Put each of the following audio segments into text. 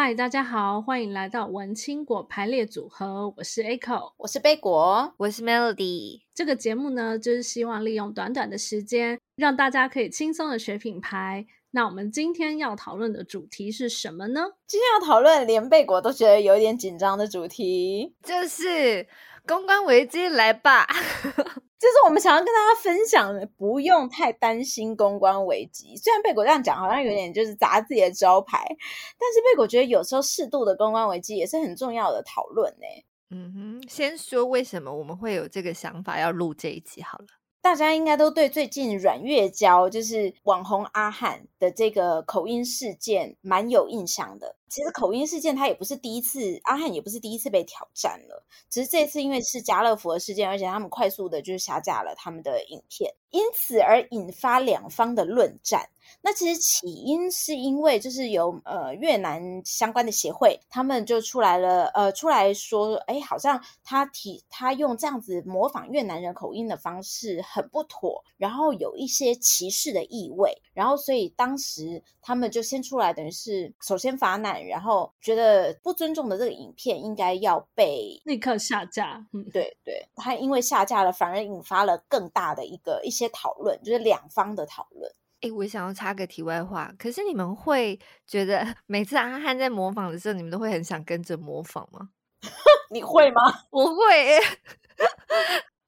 嗨，大家好，欢迎来到文青果排列组合。我是 Echo，我是贝果，我是 Melody。这个节目呢，就是希望利用短短的时间，让大家可以轻松的学品牌。那我们今天要讨论的主题是什么呢？今天要讨论连贝果都觉得有点紧张的主题，就是公关危机来吧。就是我们想要跟大家分享的，不用太担心公关危机。虽然贝果这样讲，好像有点就是砸自己的招牌，但是贝果觉得有时候适度的公关危机也是很重要的讨论呢。嗯哼，先说为什么我们会有这个想法要录这一集好了。大家应该都对最近阮月娇就是网红阿汉的这个口音事件蛮有印象的。其实口音事件他也不是第一次，阿汉也不是第一次被挑战了。只是这次因为是家乐福的事件，而且他们快速的就是下架了他们的影片，因此而引发两方的论战。那其实起因是因为就是有呃越南相关的协会，他们就出来了，呃出来说，哎，好像他提他用这样子模仿越南人口音的方式很不妥，然后有一些歧视的意味，然后所以当时他们就先出来，等于是首先发难，然后觉得不尊重的这个影片应该要被立刻下架。嗯，对对，他因为下架了，反而引发了更大的一个一些讨论，就是两方的讨论。哎，我想要插个题外话，可是你们会觉得 每次阿汉在模仿的时候，你们都会很想跟着模仿吗？你会吗？我会，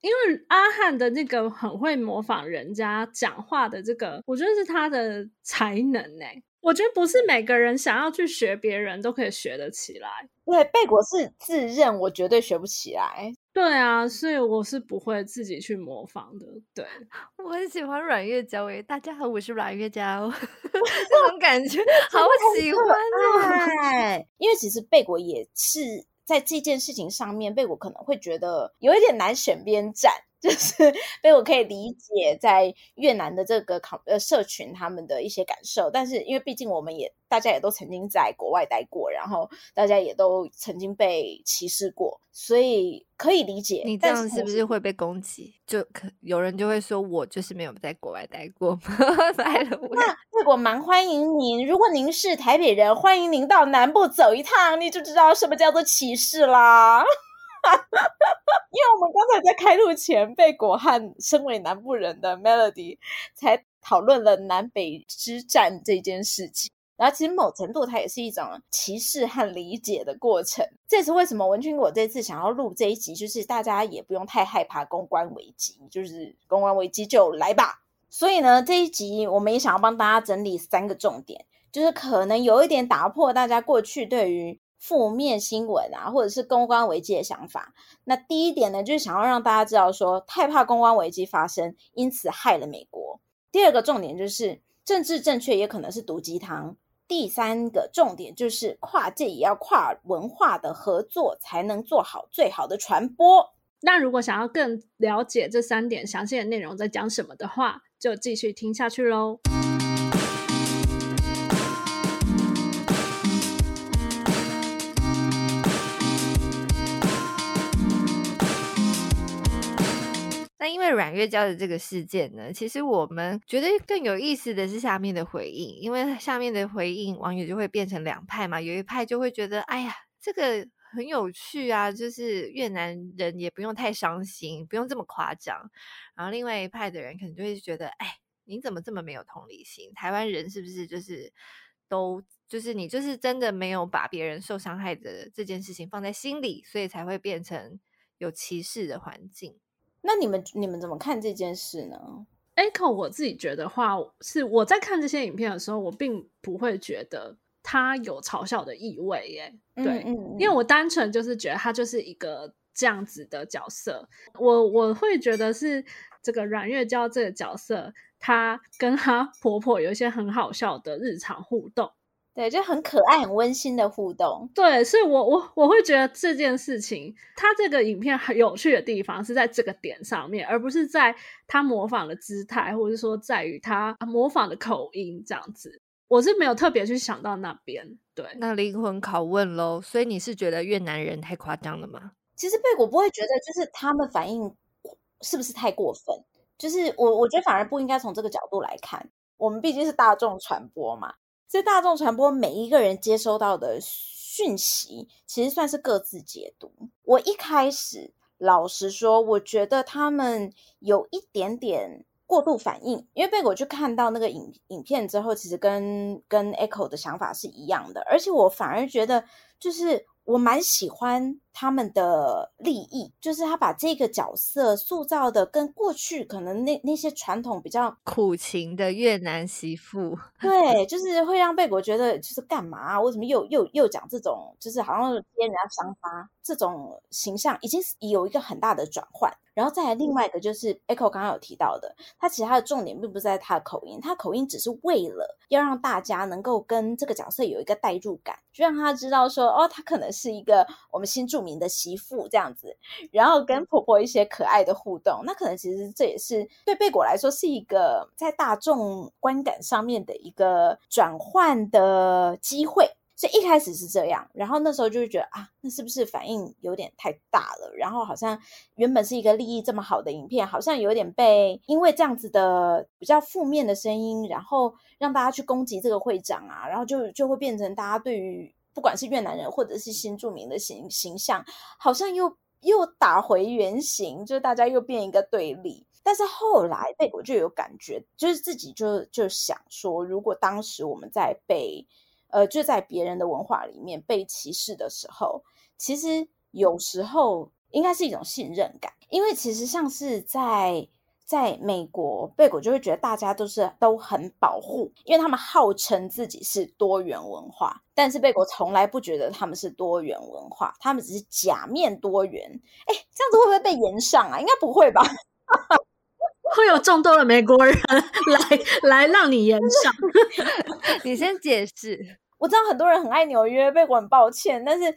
因为阿汉的那个很会模仿人家讲话的这个，我觉得是他的才能诶。我觉得不是每个人想要去学别人都可以学得起来。对，贝果是自认我绝对学不起来。对啊，所以我是不会自己去模仿的。对，我很喜欢阮月娇诶，大家好，我是阮月娇，这种感觉好喜欢哦。因为其实贝果也是在这件事情上面，贝果可能会觉得有一点难选边站。就是，所以我可以理解在越南的这个考呃社群他们的一些感受，但是因为毕竟我们也大家也都曾经在国外待过，然后大家也都曾经被歧视过，所以可以理解。你这样是不是会被攻击？就可有人就会说我就是没有在国外待过。那贝果蛮欢迎您，如果您是台北人，欢迎您到南部走一趟，你就知道什么叫做歧视啦。因为我们刚才在开录前，被果汉身为南部人的 Melody 才讨论了南北之战这件事情，然后其实某程度它也是一种歧视和理解的过程。这是为什么文青果这次想要录这一集，就是大家也不用太害怕公关危机，就是公关危机就来吧。所以呢，这一集我们也想要帮大家整理三个重点，就是可能有一点打破大家过去对于负面新闻啊，或者是公关危机的想法。那第一点呢，就是想要让大家知道说，太怕公关危机发生，因此害了美国。第二个重点就是政治正确也可能是毒鸡汤。第三个重点就是跨界也要跨文化的合作，才能做好最好的传播。那如果想要更了解这三点详细的内容在讲什么的话，就继续听下去喽。那因为阮月娇的这个事件呢，其实我们觉得更有意思的是下面的回应，因为下面的回应网友就会变成两派嘛，有一派就会觉得，哎呀，这个很有趣啊，就是越南人也不用太伤心，不用这么夸张。然后另外一派的人可能就会觉得，哎，你怎么这么没有同理心？台湾人是不是就是都就是你就是真的没有把别人受伤害的这件事情放在心里，所以才会变成有歧视的环境。那你们你们怎么看这件事呢？Echo，我自己觉得话是我在看这些影片的时候，我并不会觉得他有嘲笑的意味耶。对，嗯嗯嗯，因为我单纯就是觉得他就是一个这样子的角色。我我会觉得是这个阮月娇这个角色，她跟她婆婆有一些很好笑的日常互动。对，就很可爱、很温馨的互动。对，所以我我我会觉得这件事情，它这个影片很有趣的地方是在这个点上面，而不是在他模仿的姿态，或者说在于他模仿的口音这样子。我是没有特别去想到那边。对，那灵魂拷问喽，所以你是觉得越南人太夸张了吗？其实贝果不会觉得，就是他们反应是不是太过分？就是我我觉得反而不应该从这个角度来看，我们毕竟是大众传播嘛。在大众传播每一个人接收到的讯息，其实算是各自解读。我一开始老实说，我觉得他们有一点点过度反应，因为被我去看到那个影影片之后，其实跟跟 Echo 的想法是一样的，而且我反而觉得就是。我蛮喜欢他们的立意，就是他把这个角色塑造的跟过去可能那那些传统比较苦情的越南媳妇，对，就是会让贝果觉得就是干嘛啊？为什么又又又讲这种，就是好像揭人家伤疤这种形象，已经有一个很大的转换。然后再来另外一个就是 Echo 刚刚有提到的，他其实他的重点并不是在他的口音，他的口音只是为了要让大家能够跟这个角色有一个代入感，就让他知道说，哦，她可能是一个我们新著名的媳妇这样子，然后跟婆婆一些可爱的互动，那可能其实这也是对贝果来说是一个在大众观感上面的一个转换的机会。所以一开始是这样，然后那时候就会觉得啊，那是不是反应有点太大了？然后好像原本是一个利益这么好的影片，好像有点被因为这样子的比较负面的声音，然后让大家去攻击这个会长啊，然后就就会变成大家对于不管是越南人或者是新住民的形形象，好像又又打回原形，就是大家又变一个对立。但是后来被我就有感觉，就是自己就就想说，如果当时我们在被呃，就在别人的文化里面被歧视的时候，其实有时候应该是一种信任感，因为其实像是在在美国，贝果就会觉得大家都是都很保护，因为他们号称自己是多元文化，但是贝果从来不觉得他们是多元文化，他们只是假面多元。哎，这样子会不会被延上啊？应该不会吧？会有众多的美国人 来来让你延上，你先解释。我知道很多人很爱纽约，贝果很抱歉，但是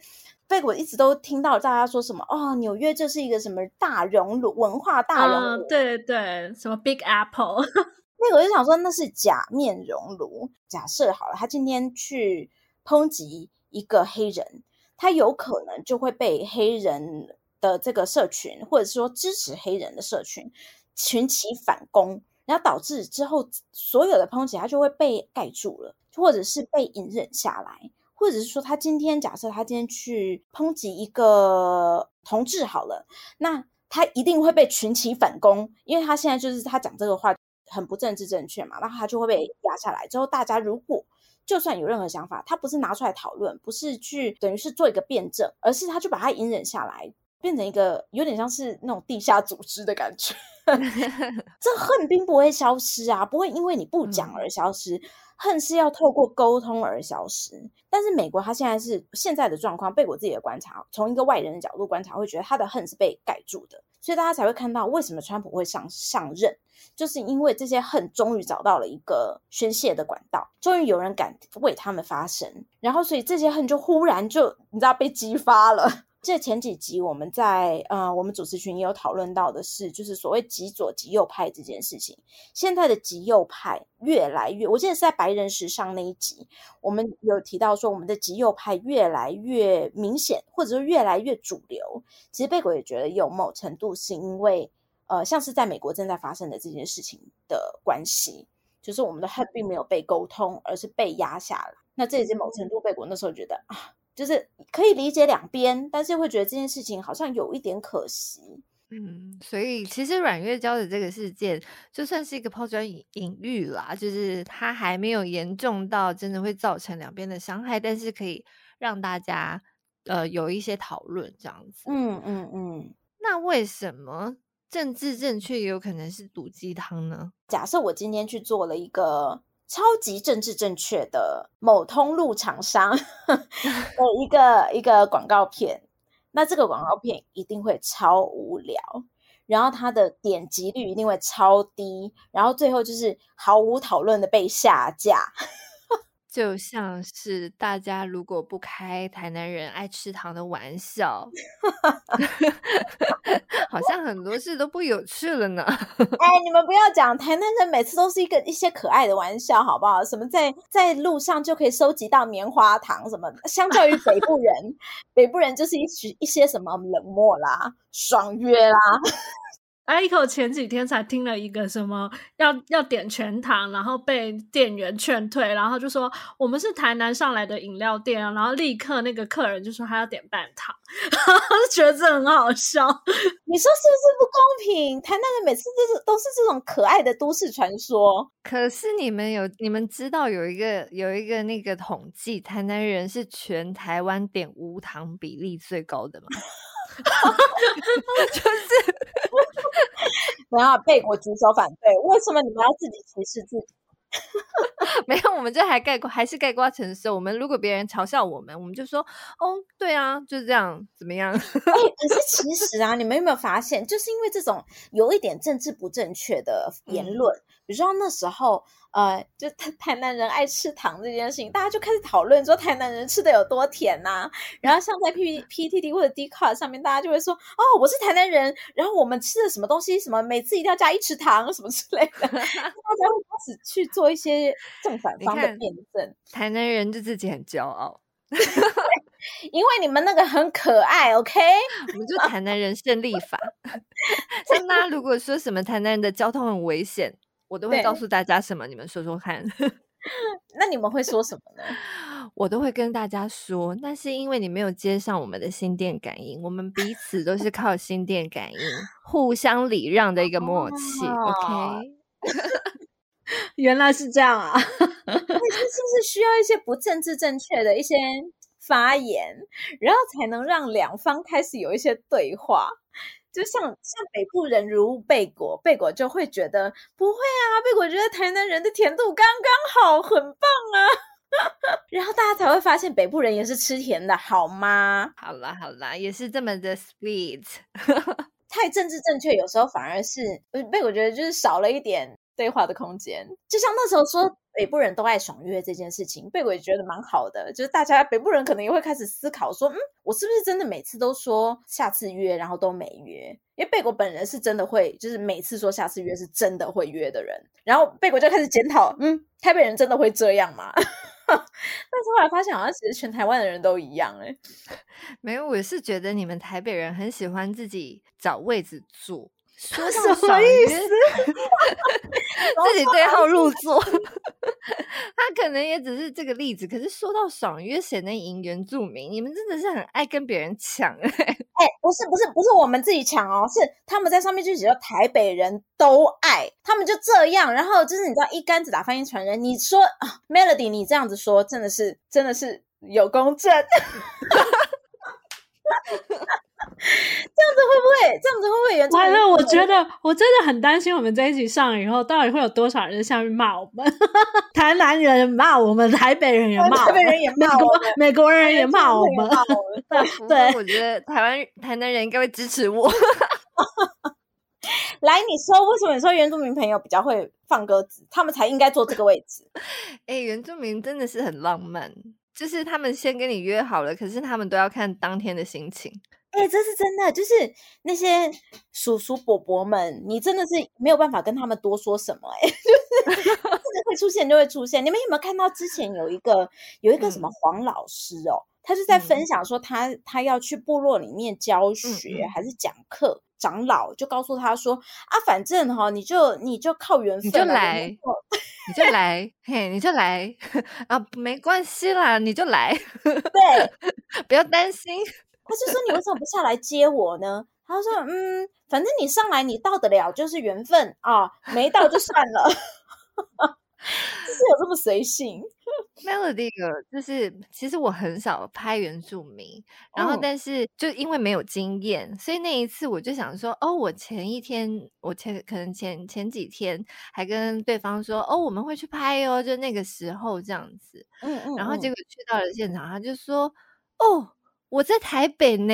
贝果一直都听到大家说什么哦，纽约就是一个什么大熔炉文化大熔炉，嗯，对对，什么 Big Apple，那我就想说那是假面熔炉。假设好了，他今天去抨击一个黑人，他有可能就会被黑人的这个社群，或者是说支持黑人的社群群起反攻，然后导致之后所有的抨击他就会被盖住了。或者是被隐忍下来，或者是说他今天假设他今天去抨击一个同志好了，那他一定会被群起反攻，因为他现在就是他讲这个话很不政治正确嘛，然后他就会被压下来。之后大家如果就算有任何想法，他不是拿出来讨论，不是去等于是做一个辩证，而是他就把他隐忍下来，变成一个有点像是那种地下组织的感觉。这恨并不会消失啊，不会因为你不讲而消失。嗯恨是要透过沟通而消失，但是美国他现在是现在的状况，被我自己的观察，从一个外人的角度观察，会觉得他的恨是被盖住的，所以大家才会看到为什么川普会上上任，就是因为这些恨终于找到了一个宣泄的管道，终于有人敢为他们发声，然后所以这些恨就忽然就你知道被激发了。这前几集我们在呃，我们主持群也有讨论到的是，就是所谓极左极右派这件事情。现在的极右派越来越，我记得是在白人时尚那一集，我们有提到说，我们的极右派越来越明显，或者说越来越主流。其实贝果也觉得有某程度是因为，呃，像是在美国正在发生的这件事情的关系，就是我们的恨并没有被沟通，而是被压下来。那这也是某程度贝果那时候觉得啊。就是可以理解两边，但是会觉得这件事情好像有一点可惜。嗯，所以其实阮月娇的这个事件就算是一个抛砖引引玉啦，就是它还没有严重到真的会造成两边的伤害，但是可以让大家呃有一些讨论这样子。嗯嗯嗯。那为什么政治正确也有可能是毒鸡汤呢？假设我今天去做了一个。超级政治正确的某通路厂商 的一个一个广告片，那这个广告片一定会超无聊，然后它的点击率一定会超低，然后最后就是毫无讨论的被下架。就像是大家如果不开台南人爱吃糖的玩笑，好像很多事都不有趣了呢。哎，你们不要讲台南人，每次都是一个一些可爱的玩笑，好不好？什么在在路上就可以收集到棉花糖，什么？相较于北部人，北部人就是一一些什么冷漠啦、爽约啦。Aiko 前几天才听了一个什么要要点全糖，然后被店员劝退，然后就说我们是台南上来的饮料店啊，然后立刻那个客人就说他要点半糖，然后就觉得这很好笑。你说是不是不公平？台南人每次都是都是这种可爱的都市传说。可是你们有你们知道有一个有一个那个统计，台南人是全台湾点无糖比例最高的吗？就是，然后被我举手反对，为什么你们要自己歧视自己？没有，我们这还概括，还是概括承受。我们如果别人嘲笑我们，我们就说，哦，对啊，就是这样，怎么样？可是其实啊，你们有没有发现，就是因为这种有一点政治不正确的言论，嗯、比如说那时候。呃，就 台台南人爱吃糖这件事情，大家就开始讨论说台南人吃的有多甜呐、啊。然后像在 P P T T 或者 Dcard 上面，大家就会说，哦，我是台南人，然后我们吃的什么东西，什么每次一定要加一匙糖，什么之类的，大家会开始去做一些正反方的辩证。台南人就自己很骄傲，因为你们那个很可爱，OK？我们就台南人胜利法。像大家如果说什么台南人的交通很危险。我都会告诉大家什么？你们说说看。那你们会说什么呢？我都会跟大家说，那是因为你没有接上我们的心电感应。我们彼此都是靠心电感应，互相礼让的一个默契。哦、OK，原来是这样啊！那是不是需要一些不政治正确的一些发言，然后才能让两方开始有一些对话？就像像北部人如贝果，贝果就会觉得不会啊，贝果觉得台南人的甜度刚刚好，很棒啊。然后大家才会发现北部人也是吃甜的，好吗？好啦好啦，也是这么的 sweet。太政治正确，有时候反而是贝果觉得就是少了一点对话的空间。就像那时候说。北部人都爱爽约这件事情，贝果也觉得蛮好的。就是大家北部人可能也会开始思考说，嗯，我是不是真的每次都说下次约，然后都没约？因为贝果本人是真的会，就是每次说下次约是真的会约的人。然后贝果就开始检讨，嗯，台北人真的会这样吗？但是后来发现，好像其实全台湾的人都一样。哎，没有，我是觉得你们台北人很喜欢自己找位置坐。说 什么意思？自己对号入座，他可能也只是这个例子。可是说到爽约，谁能赢原住民？你们真的是很爱跟别人抢哎、欸！哎、欸，不是不是不是我们自己抢哦，是他们在上面就写说台北人都爱，他们就这样。然后就是你知道一竿子打翻一船人。你说啊，Melody，你这样子说真的是真的是有公正。这样子会不会？这样子会不会原？完了，我觉得我真的很担心，我们这一集上了以后，到底会有多少人下面骂我们？台南人骂我们，台北人也骂，台北人也骂，美国美国人也骂我们。对，我觉得台湾台南人应该会支持我。来，你说为什么你说原住民朋友比较会放鸽子？他们才应该坐这个位置。哎，原住民真的是很浪漫，就是他们先跟你约好了，可是他们都要看当天的心情。哎、欸，这是真的，就是那些叔叔伯伯们，你真的是没有办法跟他们多说什么、欸，哎，就是这个会出现就会出现。你们有没有看到之前有一个有一个什么黄老师哦，嗯、他就在分享说他、嗯、他要去部落里面教学、嗯、还是讲课，长老就告诉他说啊，反正哈、哦，你就你就靠缘分，你就来，你就来，嘿，你就来 啊，没关系啦，你就来，对，不要担心。他就说：“你为什么不下来接我呢？”他说：“嗯，反正你上来，你到得了就是缘分啊，没到就算了。”就是有这么随性。Melody 就是，其实我很少拍原住民，然后但是就因为没有经验，嗯、所以那一次我就想说：“哦，我前一天，我前可能前前几天还跟对方说：‘哦，我们会去拍哦’，就那个时候这样子。嗯嗯，然后结果去到了现场，他就说：‘哦’。”我在台北呢。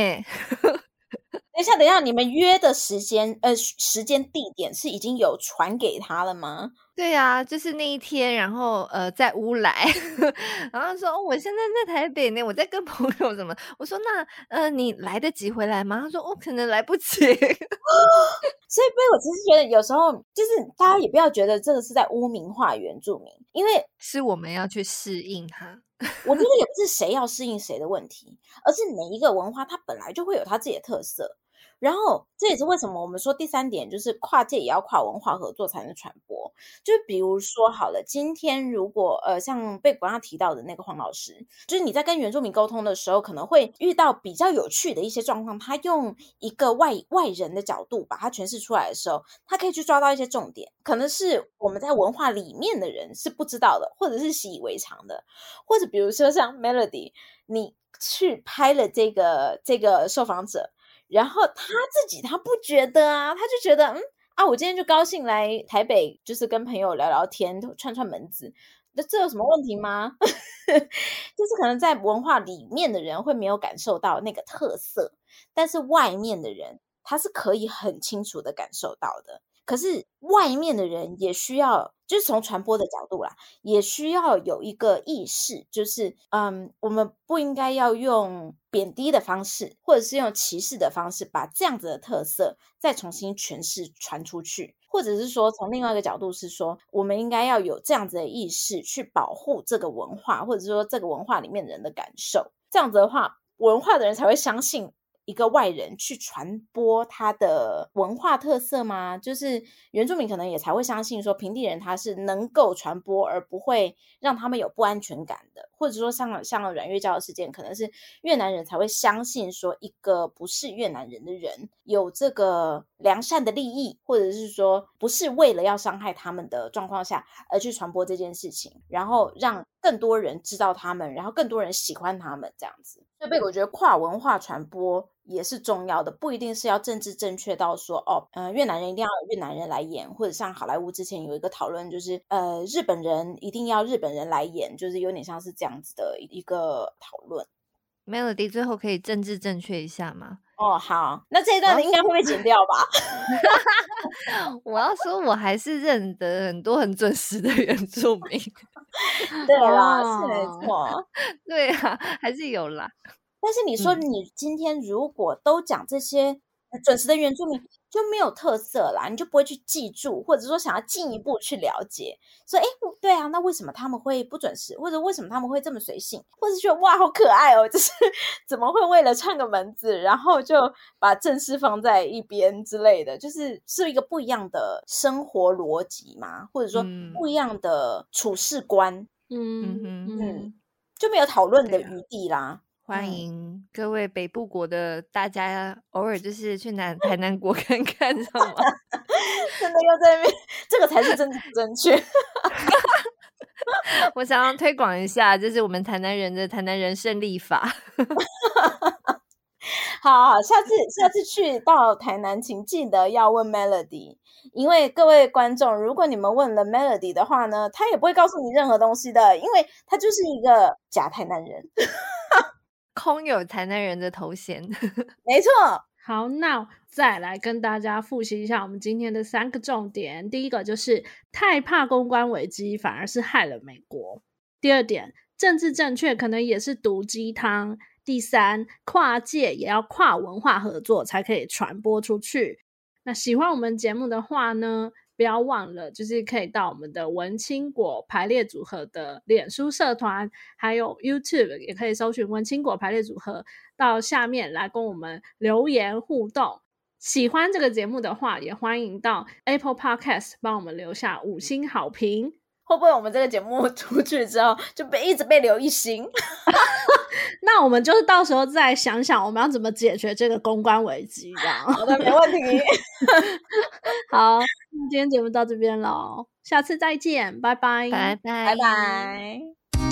等一下，等一下，你们约的时间，呃，时间地点是已经有传给他了吗？对啊，就是那一天，然后呃，在乌来，然后说、哦、我现在在台北呢，我在跟朋友什么？我说那呃，你来得及回来吗？他说我、哦、可能来不及。所以，所以我其实觉得有时候就是大家也不要觉得这个是在污名化原住民，因为 是我们要去适应它。我觉得也不是谁要适应谁的问题，而是每一个文化它本来就会有它自己的特色。然后这也是为什么我们说第三点就是跨界也要跨文化合作才能传播。就比如说好了，今天如果呃像被刚刚提到的那个黄老师，就是你在跟原住民沟通的时候，可能会遇到比较有趣的一些状况。他用一个外外人的角度把它诠释出来的时候，他可以去抓到一些重点，可能是我们在文化里面的人是不知道的，或者是习以为常的，或者比如说像 Melody，你去拍了这个这个受访者。然后他自己他不觉得啊，他就觉得嗯啊，我今天就高兴来台北，就是跟朋友聊聊天，串串门子，那这有什么问题吗？就是可能在文化里面的人会没有感受到那个特色，但是外面的人他是可以很清楚的感受到的。可是外面的人也需要，就是从传播的角度啦，也需要有一个意识，就是嗯，我们不应该要用贬低的方式，或者是用歧视的方式，把这样子的特色再重新诠释传出去，或者是说从另外一个角度是说，我们应该要有这样子的意识去保护这个文化，或者说这个文化里面人的感受，这样子的话，文化的人才会相信。一个外人去传播他的文化特色吗？就是原住民可能也才会相信说平地人他是能够传播，而不会让他们有不安全感的，或者说像像阮月娇的事件，可能是越南人才会相信说一个不是越南人的人有这个良善的利益，或者是说不是为了要伤害他们的状况下而去传播这件事情，然后让更多人知道他们，然后更多人喜欢他们这样子。所以，我觉得跨文化传播也是重要的，不一定是要政治正确到说哦，嗯、越南人一定要越南人来演，或者像好莱坞之前有一个讨论，就是呃，日本人一定要日本人来演，就是有点像是这样子的一个讨论。Melody 最后可以政治正确一下吗？哦，好，那这一段应该会被剪掉吧？我要说，我还是认得很多很准时的原住民。对啦，是没错，对啊，还是有啦。但是你说，你今天如果都讲这些准时的原住民，嗯、就没有特色啦，你就不会去记住，或者说想要进一步去了解。说，哎，对啊，那为什么他们会不准时，或者为什么他们会这么随性，或者觉得哇，好可爱哦，就是怎么会为了串个门子，然后就把正事放在一边之类的，就是是一个不一样的生活逻辑嘛，或者说不一样的处事观，嗯嗯嗯，就没有讨论的余地啦。欢迎各位北部国的大家，偶尔就 是去南台南国 看看，知道吗？真的要在那边，这个才是真正确。我想要推广一下，就是我们台南人的台南人胜利法。好好，下次下次去到台南，请记得要问 Melody，因为各位观众，如果你们问了 Melody 的话呢，他也不会告诉你任何东西的，因为他就是一个假台南人。空有台南人的头衔，没错。好，那再来跟大家复习一下我们今天的三个重点。第一个就是太怕公关危机，反而是害了美国。第二点，政治正确可能也是毒鸡汤。第三，跨界也要跨文化合作才可以传播出去。那喜欢我们节目的话呢，不要忘了，就是可以到我们的文青果排列组合的脸书社团，还有 YouTube 也可以搜寻文青果排列组合，到下面来跟我们留言互动。喜欢这个节目的话，也欢迎到 Apple Podcast 帮我们留下五星好评。会不会我们这个节目 出去之后就被一直被留一星？那我们就是到时候再想想我们要怎么解决这个公关危机，这样。好的，没问题。好，那今天节目到这边喽，下次再见，拜拜，拜拜，拜拜。